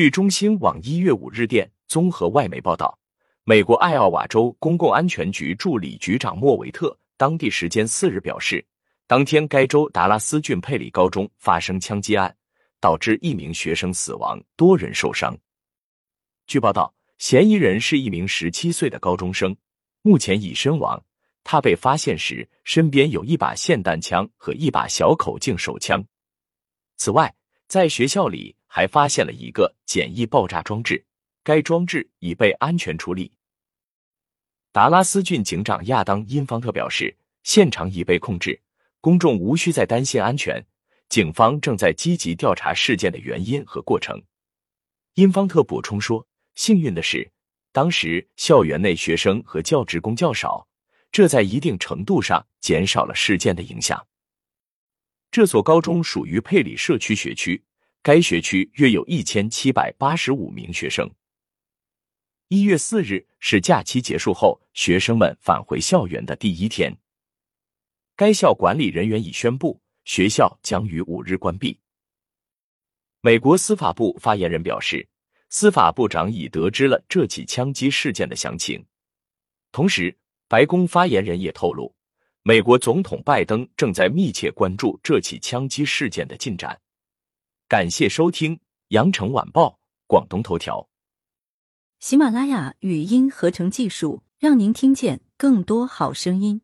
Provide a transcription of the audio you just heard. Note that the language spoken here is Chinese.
据中新网一月五日电综合外媒报道，美国艾奥瓦州公共安全局助理局长莫维特当地时间四日表示，当天该州达拉斯郡佩里高中发生枪击案，导致一名学生死亡，多人受伤。据报道，嫌疑人是一名十七岁的高中生，目前已身亡。他被发现时，身边有一把霰弹枪和一把小口径手枪。此外，在学校里还发现了一个简易爆炸装置，该装置已被安全处理。达拉斯郡警长亚当·因方特表示，现场已被控制，公众无需再担心安全。警方正在积极调查事件的原因和过程。因方特补充说：“幸运的是，当时校园内学生和教职工较少。”这在一定程度上减少了事件的影响。这所高中属于佩里社区学区，该学区约有一千七百八十五名学生。一月四日是假期结束后学生们返回校园的第一天。该校管理人员已宣布，学校将于五日关闭。美国司法部发言人表示，司法部长已得知了这起枪击事件的详情，同时。白宫发言人也透露，美国总统拜登正在密切关注这起枪击事件的进展。感谢收听《羊城晚报》广东头条。喜马拉雅语音合成技术，让您听见更多好声音。